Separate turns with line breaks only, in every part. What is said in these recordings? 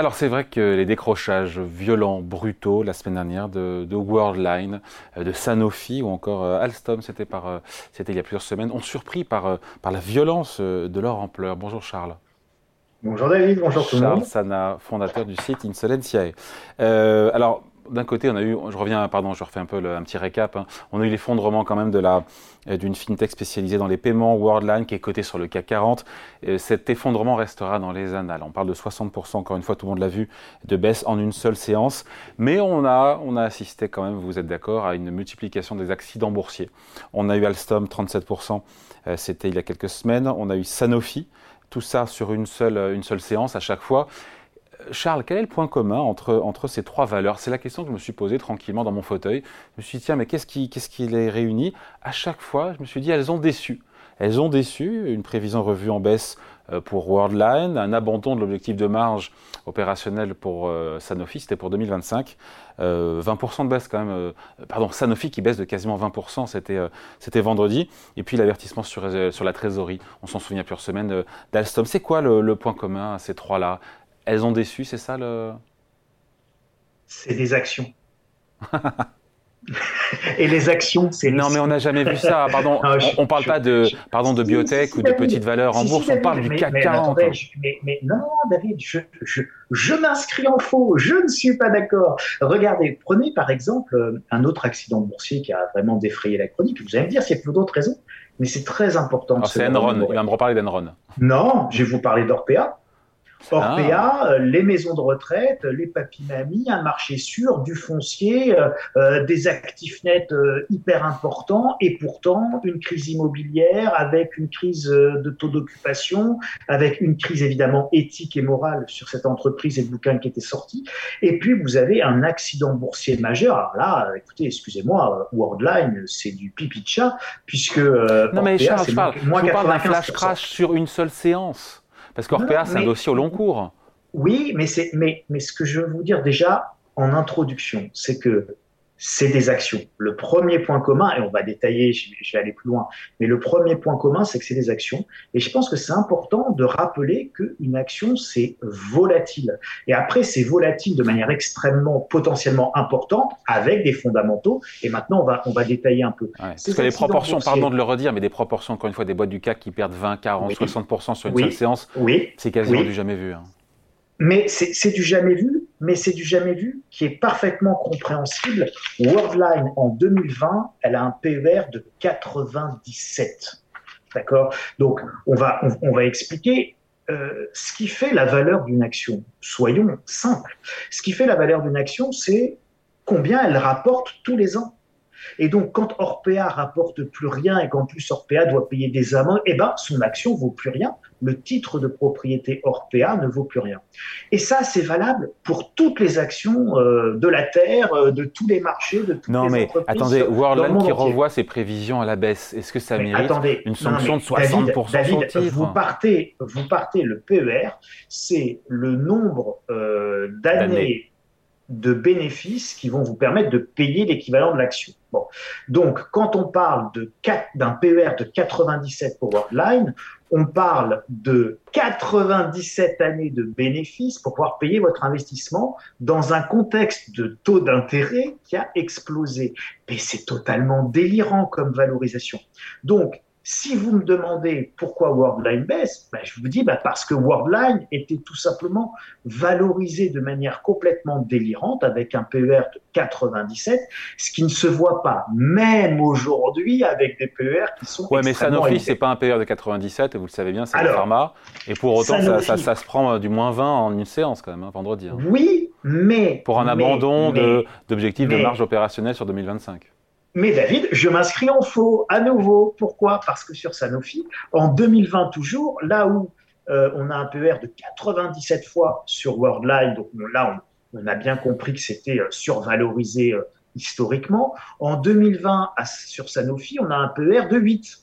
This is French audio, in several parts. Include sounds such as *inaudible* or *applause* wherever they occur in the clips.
Alors c'est vrai que les décrochages violents, brutaux la semaine dernière de, Worldline, euh, de Sanofi ou encore euh, Alstom, c'était par, euh, c'était il y a plusieurs semaines, ont surpris par, par la violence de leur ampleur. Bonjour Charles.
Bonjour David, bonjour tout le monde.
Charles Sana, fondateur du site Insolentiae. Euh, alors d'un côté, on a eu, je reviens, pardon, je refais un peu un petit récap. Hein. On a eu l'effondrement quand même de la euh, d'une fintech spécialisée dans les paiements, Worldline, qui est cotée sur le CAC 40. Et cet effondrement restera dans les annales. On parle de 60%, encore une fois, tout le monde l'a vu, de baisse en une seule séance. Mais on a, on a assisté quand même, vous êtes d'accord, à une multiplication des accidents boursiers. On a eu Alstom, 37%, euh, c'était il y a quelques semaines. On a eu Sanofi, tout ça sur une seule, une seule séance à chaque fois. Charles, quel est le point commun entre, ces trois valeurs? C'est la question que je me suis posée tranquillement dans mon fauteuil. Je me suis dit, tiens, mais qu'est-ce qui, qu'est-ce les réunit? À chaque fois, je me suis dit, elles ont déçu. Elles ont déçu, une prévision revue en baisse euh, pour Worldline, un abandon de l'objectif de marge opérationnelle pour euh, Sanofi, c'était pour 2025. 20% euh, de baisse quand même, pardon, Sanofi qui baisse de quasiment 20%, c'était, vendredi. Et puis l'avertissement sur, la trésorerie, on s'en souvient plusieurs semaines, d'Alstom. C'est quoi le, le, point commun à ces trois-là? Elles ont déçu, c'est ça le.
C'est des actions. *laughs* Et les actions, c'est.
Non, mais on n'a jamais vu ça. *laughs* Pardon, on, ne parle pas de, pardon, de biotech ou de petites valeurs en bourse. on parle du CAC 40.
Mais, non, David, je, je m'inscris en faux. Je ne suis pas d'accord. Regardez, prenez par exemple euh, un autre accident boursier qui a vraiment défrayé la chronique. Vous allez me dire s'il y a plus d'autres raisons, mais c'est très important.
C'est Enron. Il va me reparler d'Enron.
Non, je vais vous parler d'Orpea. Orpea, ah. euh, les maisons de retraite, les papy-mamies, un marché sûr, du foncier, euh, euh, des actifs nets hyper importants et pourtant une crise immobilière avec une crise de taux d'occupation, avec une crise évidemment éthique et morale sur cette entreprise et le bouquin qui était sorti. Et puis vous avez un accident boursier majeur. Alors là, écoutez, excusez-moi, Worldline, c'est du pipi de chat puisque...
non mais Charles, je parle, je parle d'un flash crash sur une seule séance. Parce qu'Orpea, c'est un dossier au long cours.
Oui, mais, mais, mais ce que je veux vous dire déjà en introduction, c'est que c'est des actions. Le premier point commun, et on va détailler, je vais aller plus loin, mais le premier point commun, c'est que c'est des actions. Et je pense que c'est important de rappeler qu'une action, c'est volatile. Et après, c'est volatile de manière extrêmement, potentiellement importante, avec des fondamentaux. Et maintenant, on va, on va détailler un peu.
parce que les proportions, pardon de le redire, mais des proportions, encore une fois, des boîtes du CAC qui perdent 20, 40, 60% sur une seule séance, oui. c'est quasiment du jamais vu. Hein.
Mais c'est du jamais vu, mais c'est du jamais vu qui est parfaitement compréhensible. Worldline, en 2020, elle a un PER de 97. D'accord? Donc, on va, on, va expliquer euh, ce qui fait la valeur d'une action. Soyons simples. Ce qui fait la valeur d'une action, c'est combien elle rapporte tous les ans. Et donc, quand Orpea rapporte plus rien et qu'en plus Orpea doit payer des amendes, eh ben, son action vaut plus rien. Le titre de propriété Orpea ne vaut plus rien. Et ça, c'est valable pour toutes les actions euh, de la terre, euh, de tous les marchés, de toutes
non,
les
mais attendez, Worldline qui revoit ses prévisions à la baisse, est-ce que ça mérite une sanction de 60%
David, vous partez, vous partez le PER, c'est le nombre euh, d'années de bénéfices qui vont vous permettre de payer l'équivalent de l'action. Bon. Donc, quand on parle d'un PER de 97 pour Worldline, on parle de 97 années de bénéfices pour pouvoir payer votre investissement dans un contexte de taux d'intérêt qui a explosé. Mais c'est totalement délirant comme valorisation. Donc, si vous me demandez pourquoi Worldline baisse, ben je vous dis ben parce que Worldline était tout simplement valorisé de manière complètement délirante avec un PER de 97, ce qui ne se voit pas même aujourd'hui avec des PER qui sont
Ouais, mais Sanofi c'est pas un PER de 97, vous le savez bien, c'est un pharma, et pour autant ça, ça, se prend du moins 20 en une séance quand même, hein, vendredi. Hein.
Oui, mais
pour un abandon d'objectifs de, de marge opérationnelle sur 2025.
Mais David, je m'inscris en faux à nouveau. Pourquoi? Parce que sur Sanofi, en 2020 toujours, là où euh, on a un PER de 97 fois sur Worldline, donc là on, a bien compris que c'était euh, survalorisé euh, historiquement. En 2020 sur Sanofi, on a un PER de 8.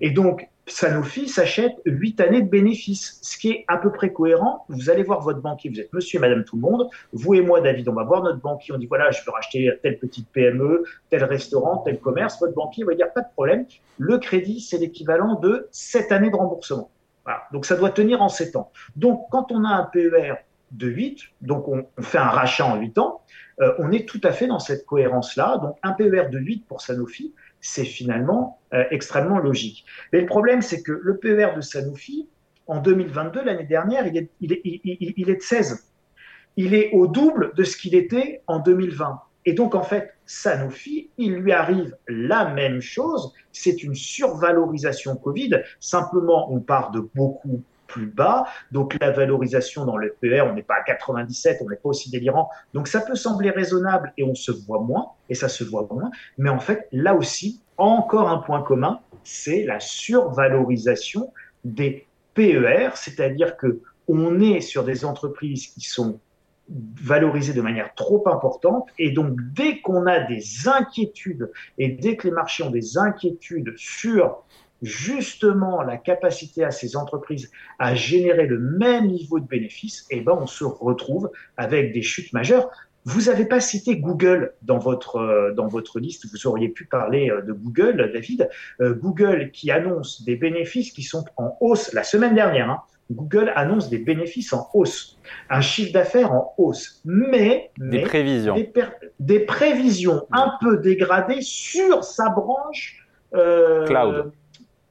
Et donc Sanofi s'achète 8 années de bénéfices, ce qui est à peu près cohérent. Vous allez voir votre banquier, vous êtes monsieur et madame tout le monde, vous et moi, David, on va voir notre banquier, on dit voilà, je veux racheter telle petite PME, tel restaurant, tel commerce. Votre banquier va dire pas de problème, le crédit, c'est l'équivalent de 7 années de remboursement. Donc ça doit tenir en 7 ans. Donc quand on a un PER de 8, donc on, fait un rachat en 8 ans, euh, on est tout à fait dans cette cohérence-là. Donc un PER de 8 pour Sanofi, c'est finalement euh, extrêmement logique. Mais le problème, c'est que le PER de Sanofi, en 2022, l'année dernière, il est, il, il est de 16. Il est au double de ce qu'il était en 2020. Et donc, en fait, Sanofi, il lui arrive la même chose. C'est une survalorisation Covid. Simplement, on part de beaucoup plus bas. Donc la valorisation dans le PER, on n'est pas à 97, on n'est pas aussi délirant. Donc ça peut sembler raisonnable et on se voit moins, et ça se voit moins. Mais en fait, là aussi, encore un point commun, c'est la survalorisation des PER, c'est-à-dire que on est sur des entreprises qui sont valorisées de manière trop importante et donc dès qu'on a des inquiétudes et dès que les marchés ont des inquiétudes sur justement la capacité à ces entreprises à générer le même niveau de bénéfices, eh ben on se retrouve avec des chutes majeures. Vous n'avez pas cité Google dans votre, euh, dans votre liste, vous auriez pu parler euh, de Google, David. Euh, Google qui annonce des bénéfices qui sont en hausse la semaine dernière. Hein. Google annonce des bénéfices en hausse, un chiffre d'affaires en hausse, mais,
des prévisions,
des, prévisions un peu dégradées sur sa branche
cloud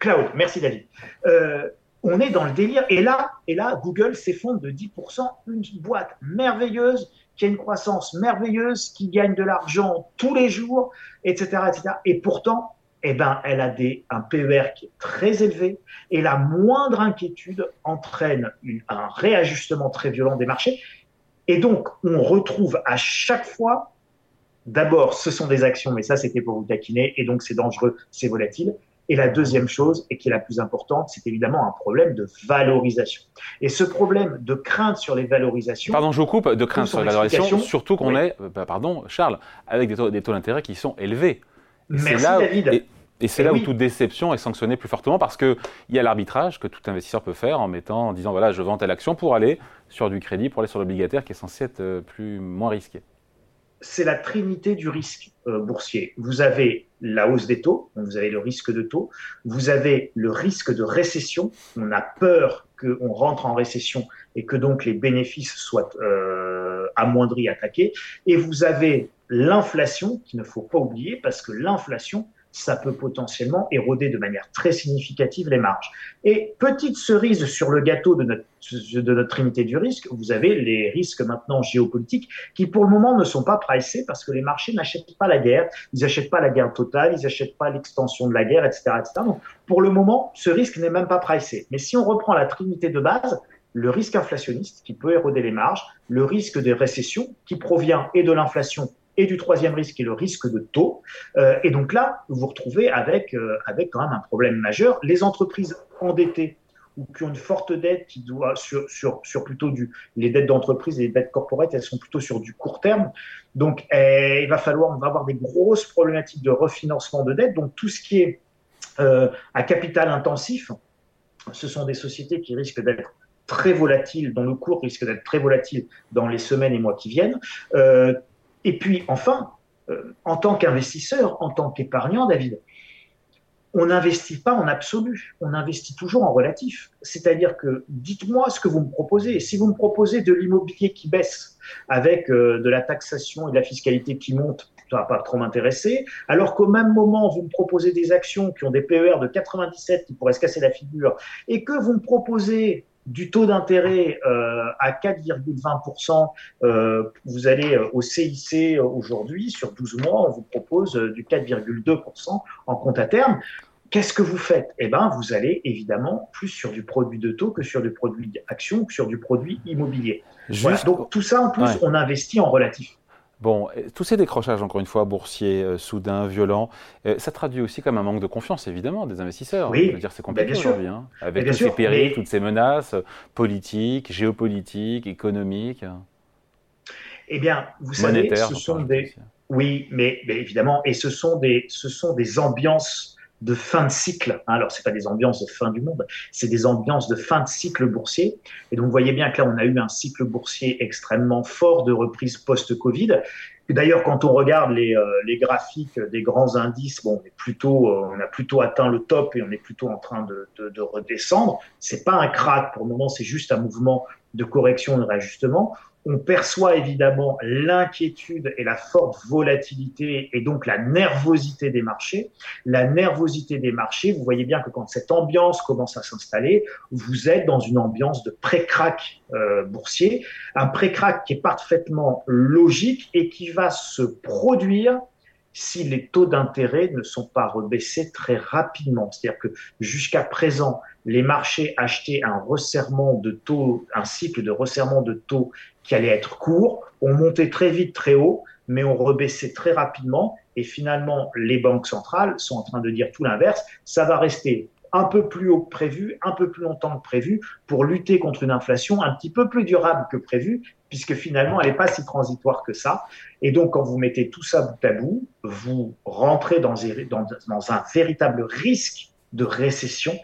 cloud. Merci David. Euh, on est dans le délire. Et là, et là Google s'effondre de 10%. Une boîte merveilleuse qui a une croissance merveilleuse, qui gagne de l'argent tous les jours, etc., etc. Et pourtant, eh ben, elle a des, un PER qui est très élevé et la moindre inquiétude entraîne un réajustement très violent des marchés. Et donc, on retrouve à chaque fois, d'abord, ce sont des actions, mais ça, c'était pour vous taquiner, et donc c'est dangereux, c'est volatile. Et la deuxième chose, et qui est la plus importante, c'est évidemment un problème de valorisation. Et ce problème de crainte sur les valorisations.
Pardon, je vous coupe, de crainte sur les valorisations, surtout qu'on est, euh, bah, pardon, Charles, avec des taux, d'intérêt qui sont élevés.
Merci David.
Et, c'est là où toute déception est sanctionnée plus fortement parce qu'il y a l'arbitrage que tout investisseur peut faire en mettant, en disant voilà, je vends telle action pour aller sur du crédit, pour aller sur l'obligataire qui est censé être euh, plus, moins risqué
c'est la trinité du risque euh, boursier. Vous avez la hausse des taux, vous avez le risque de taux, vous avez le risque de récession, on a peur qu'on rentre en récession et que donc les bénéfices soient euh, amoindris, attaqués, et vous avez l'inflation, qu'il ne faut pas oublier, parce que l'inflation, ça peut potentiellement éroder de manière très significative les marges. Et petite cerise sur le gâteau de notre, trinité du risque, vous avez les risques maintenant géopolitiques qui pour le moment ne sont pas pricés parce que les marchés n'achètent pas la guerre, ils n'achètent pas la guerre totale, ils n'achètent pas l'extension de la guerre, etc., etc. Donc pour le moment, ce risque n'est même pas pricé. Mais si on reprend la trinité de base, le risque inflationniste qui peut éroder les marges, le risque de récession qui provient et de l'inflation et du troisième risque qui est le risque de taux. Euh, et donc là, vous vous retrouvez avec, euh, avec quand même un problème majeur. Les entreprises endettées ou qui ont une forte dette qui doit sur, sur, sur plutôt du les dettes d'entreprise et les dettes corporate elles sont plutôt sur du court terme donc eh, il va falloir on va avoir des grosses problématiques de refinancement de dette donc tout ce qui est euh, à capital intensif ce sont des sociétés qui risquent d'être très volatiles dont le cours risque d'être très volatile dans les semaines et mois qui viennent et puis, enfin, euh, en tant qu'investisseur, en tant qu'épargnant, David, on n'investit pas en absolu, on investit toujours en relatif. C'est-à-dire que dites-moi ce que vous me proposez. Si vous me proposez de l'immobilier qui baisse avec euh, de la taxation et de la fiscalité qui monte, ça va pas trop m'intéresser. Alors qu'au même moment, vous me proposez des actions qui ont des PER de 97 qui pourraient se casser la figure et que vous me proposez du taux d'intérêt euh, à 4,20%, euh, vous allez euh, au CIC aujourd'hui, sur 12 mois, on vous propose du 4,2% en compte à terme. Qu'est-ce que vous faites? Eh bien, vous allez évidemment plus sur du produit de taux que sur du produit action, que sur du produit immobilier. Donc tout ça, en plus, on investit en relatif.
Bon, tous ces décrochages, encore une fois, boursiers, euh, soudains, violents, euh, ça traduit aussi comme un manque de confiance, évidemment, des investisseurs.
Oui,
je veux dire, c'est compliqué aujourd'hui, hein, avec tous ces périls, toutes ces menaces euh, politiques, géopolitiques, économiques.
Eh bien, vous savez, ce sont des... Oui, mais, mais, évidemment, et ce sont des, ce sont des ambiances de fin de cycle. Hein. Alors, c'est pas des ambiances de fin du monde, c'est des ambiances de fin de cycle boursier. Et donc, vous voyez bien que là, on a eu un cycle boursier extrêmement fort de reprise post-Covid. D'ailleurs, quand on regarde les, euh, les, graphiques des grands indices, bon, on, est plutôt, euh, on a plutôt atteint le top et on est plutôt en train de, de, de redescendre. C'est pas un crack pour le moment, c'est juste un mouvement de correction, de réajustement on perçoit évidemment l'inquiétude et la forte volatilité et donc la nervosité des marchés. La nervosité des marchés, vous voyez bien que quand cette ambiance commence à s'installer, vous êtes dans une ambiance de pré-crack euh, boursier, un pré-crack qui est parfaitement logique et qui va se produire si les taux d'intérêt ne sont pas rebaissés très rapidement. C'est-à-dire que jusqu'à présent, les marchés achetaient un resserrement de taux, un cycle de resserrement de taux qui allait être court, ont monté très vite, très haut, mais ont rebaissé très rapidement. Et finalement, les banques centrales sont en train de dire tout l'inverse. Ça va rester un peu plus haut que prévu, un peu plus longtemps que prévu, pour lutter contre une inflation un petit peu plus durable que prévu, puisque finalement, elle n'est pas si transitoire que ça. Et donc, quand vous mettez tout ça bout à bout, vous rentrez dans, dans, dans un véritable risque de récession.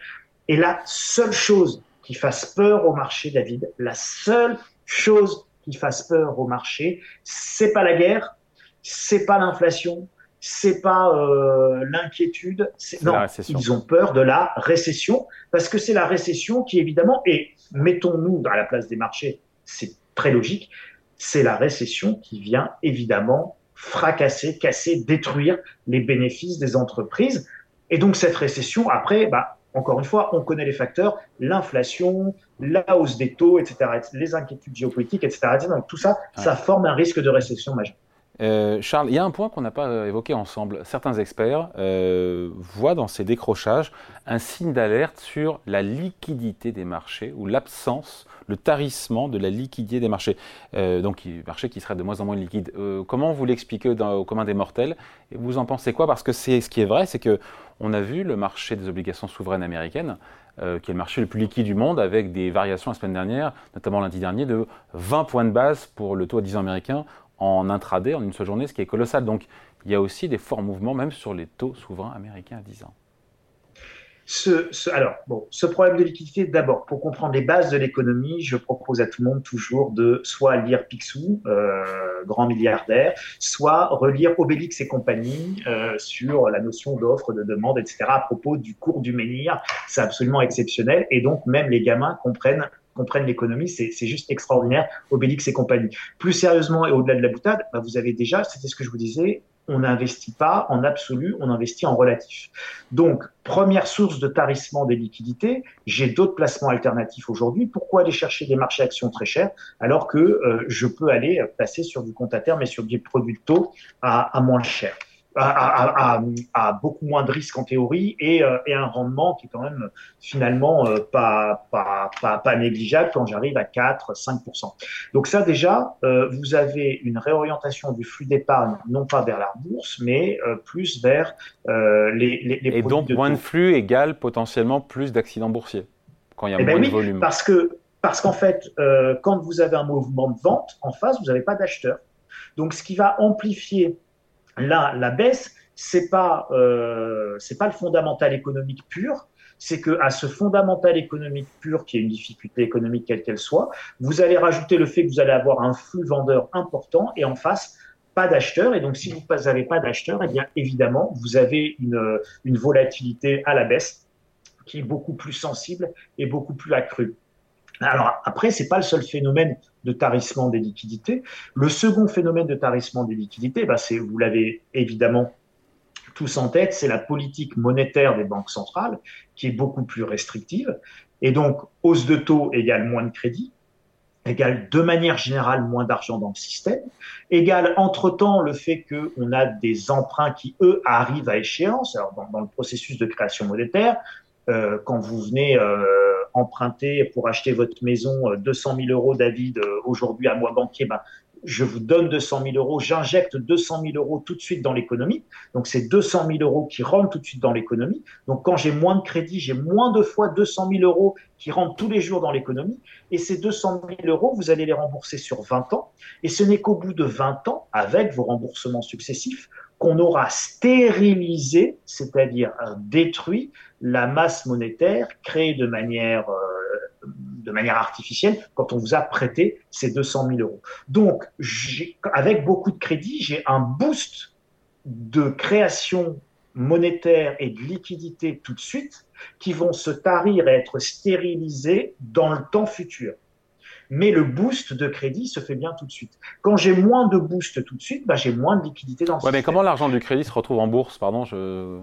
Et la seule chose qui fasse peur au marché, David, la seule chose qui fasse peur au marché. C'est pas la guerre, c'est pas l'inflation, c'est pas euh, l'inquiétude. Non, ils ont peur de la récession parce que c'est la récession qui évidemment et mettons-nous à la place des marchés, c'est très logique. C'est la récession qui vient évidemment fracasser, casser, détruire les bénéfices des entreprises. Et donc cette récession, après, bah, encore une fois, on connaît les facteurs, l'inflation, la hausse des taux, etc., les inquiétudes géopolitiques, etc. Donc tout ça, ça forme un risque de récession majeure.
Euh, Charles, il y a un point qu'on n'a pas euh, évoqué ensemble. Certains experts euh, voient dans ces décrochages un signe d'alerte sur la liquidité des marchés ou l'absence, le tarissement de la liquidité des marchés. donc, marché qui serait de moins en moins liquide. comment vous l'expliquez au commun des mortels? Et vous en pensez quoi? Parce que c'est ce qui est vrai, c'est que on a vu le marché des obligations souveraines américaines qui est le marché le plus liquide du monde, avec des variations la semaine dernière, notamment lundi dernier, de 20 points de base pour le taux à 10 ans américain en intraday, en une seule journée, ce qui est colossal. Donc il y a aussi des forts mouvements, même sur les taux souverains américains à 10 ans.
Ce, alors, bon, ce problème de liquidité, d'abord, pour comprendre les bases de l'économie, je propose à tout le monde toujours de soit lire Picsou, euh, grand milliardaire, soit relire Obélix et compagnie euh, sur la notion d'offre, de demande, etc. à propos du cours du menhir. C'est absolument exceptionnel. Et donc, même les gamins comprennent comprennent l'économie, c'est juste extraordinaire, Obélix et compagnie. Plus sérieusement et au-delà de la boutade, bah, vous avez déjà, c'était ce que je vous disais, on n'investit pas en absolu, on investit en relatif. Donc, première source de tarissement des liquidités, j'ai d'autres placements alternatifs aujourd'hui. Pourquoi aller chercher des marchés actions très chers alors que euh, je peux aller passer sur du compte à terme et sur des produits de taux à, à moins cher? À, beaucoup moins de risques en théorie et, euh, et, un rendement qui est quand même finalement euh, pas, pas, pas, pas, négligeable quand j'arrive à 4-5%. Donc ça déjà, euh, vous avez une réorientation du flux d'épargne, non pas vers la bourse, mais plus vers les, les, les
Et donc moins de flux égale potentiellement plus d'accidents boursiers quand il y a eh ben moins de volume.
Parce que parce qu'en fait, quand vous avez un mouvement de vente en face, vous n'avez pas d'acheteur. Donc ce qui va amplifier Là, la baisse, c'est pas euh, c'est pas le fondamental économique pur. C'est que à ce fondamental économique pur, qui est une difficulté économique quelle qu'elle soit, vous allez rajouter le fait que vous allez avoir un flux vendeur important et en face pas d'acheteurs. Et donc, si vous n'avez pas d'acheteurs, eh bien évidemment, vous avez une, une volatilité à la baisse qui est beaucoup plus sensible et beaucoup plus accrue. Alors après, c'est pas le seul phénomène de tarissement des liquidités. Le second phénomène de tarissement des liquidités, bah c'est, vous l'avez évidemment tous en tête, c'est la politique monétaire des banques centrales qui est beaucoup plus restrictive. Et donc, hausse de taux égale moins de crédit, égale de manière générale moins d'argent dans le système, égale entre-temps le fait qu'on a des emprunts qui, eux, arrivent à échéance. Alors, dans, le processus de création monétaire, euh, quand vous venez euh, emprunter pour acheter votre maison 200 euh, 000 euros, David, euh, aujourd'hui à moi banquier, ben, je vous donne 200 000 euros, j'injecte 200 000 euros tout de suite dans l'économie. Donc, c'est 200 000 euros qui rentrent tout de suite dans l'économie. Donc, quand j'ai moins de crédit, j'ai moins de fois 200 000 euros qui rentrent tous les jours dans l'économie. Et ces 200 000 euros, vous allez les rembourser sur 20 ans. Et ce n'est qu'au bout de 20 ans, avec vos remboursements successifs, qu'on aura stérilisé, c'est-à-dire détruit la masse monétaire créée de manière euh, de manière artificielle quand on vous a prêté ces 200 000 euros. Donc, avec beaucoup de crédit, j'ai un boost de création monétaire et de liquidité tout de suite qui vont se tarir et être stérilisés dans le temps futur. Mais le boost de crédit se fait bien tout de suite. Quand j'ai moins de boost tout de suite, bah, j'ai moins de liquidité dans
le ouais, Mais comment l'argent du crédit se retrouve en bourse? Pardon, je...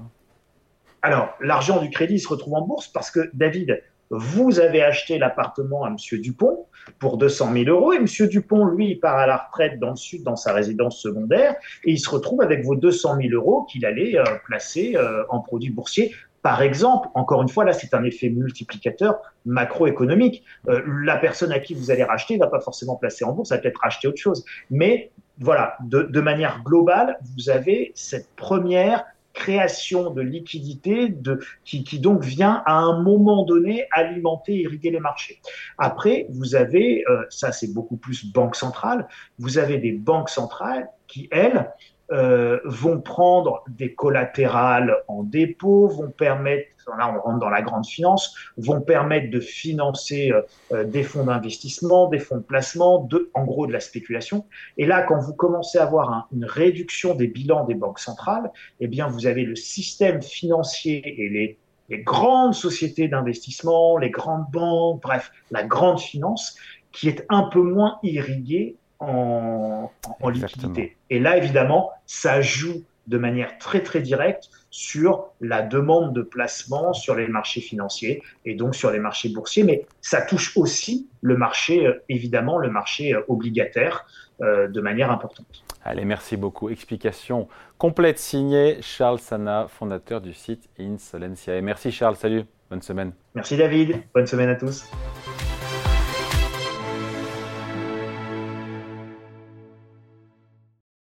Alors, l'argent du crédit se retrouve en bourse parce que, David, vous avez acheté l'appartement à M. Dupont pour 200 000 euros et M. Dupont, lui, il part à la retraite dans le sud, dans sa résidence secondaire, et il se retrouve avec vos 200 000 euros qu'il allait euh, placer euh, en produits boursiers. Par exemple, encore une fois, là, c'est un effet multiplicateur macroéconomique. Euh, la personne à qui vous allez racheter va pas forcément placer en bourse, ça va peut-être racheter autre chose. Mais voilà, de, de manière globale, vous avez cette première création de liquidité de, qui, qui, donc vient à un moment donné alimenter, irriguer les marchés. Après, vous avez, euh, ça c'est beaucoup plus banque centrale, vous avez des banques centrales qui, elles, euh, vont prendre des collatérales en dépôt, vont permettre, là on rentre dans la grande finance, vont permettre de financer euh, euh, des fonds d'investissement, des fonds de placement, de, en gros de la spéculation. Et là, quand vous commencez à avoir une réduction des bilans des banques centrales, eh bien vous avez le système financier et les, les grandes sociétés d'investissement, les grandes banques, bref, la grande finance qui est un peu moins irriguée en, liquidité. Et là, évidemment, ça joue de manière très très directe sur la demande de placement sur les marchés financiers et donc sur les marchés boursiers, mais ça touche aussi le marché, euh, évidemment, le marché euh, obligataire euh, de manière importante.
Allez, merci beaucoup. Explication complète signée Charles Sana, fondateur du site Insolencia. Et merci Charles, salut, bonne semaine.
Merci David, bonne semaine à tous.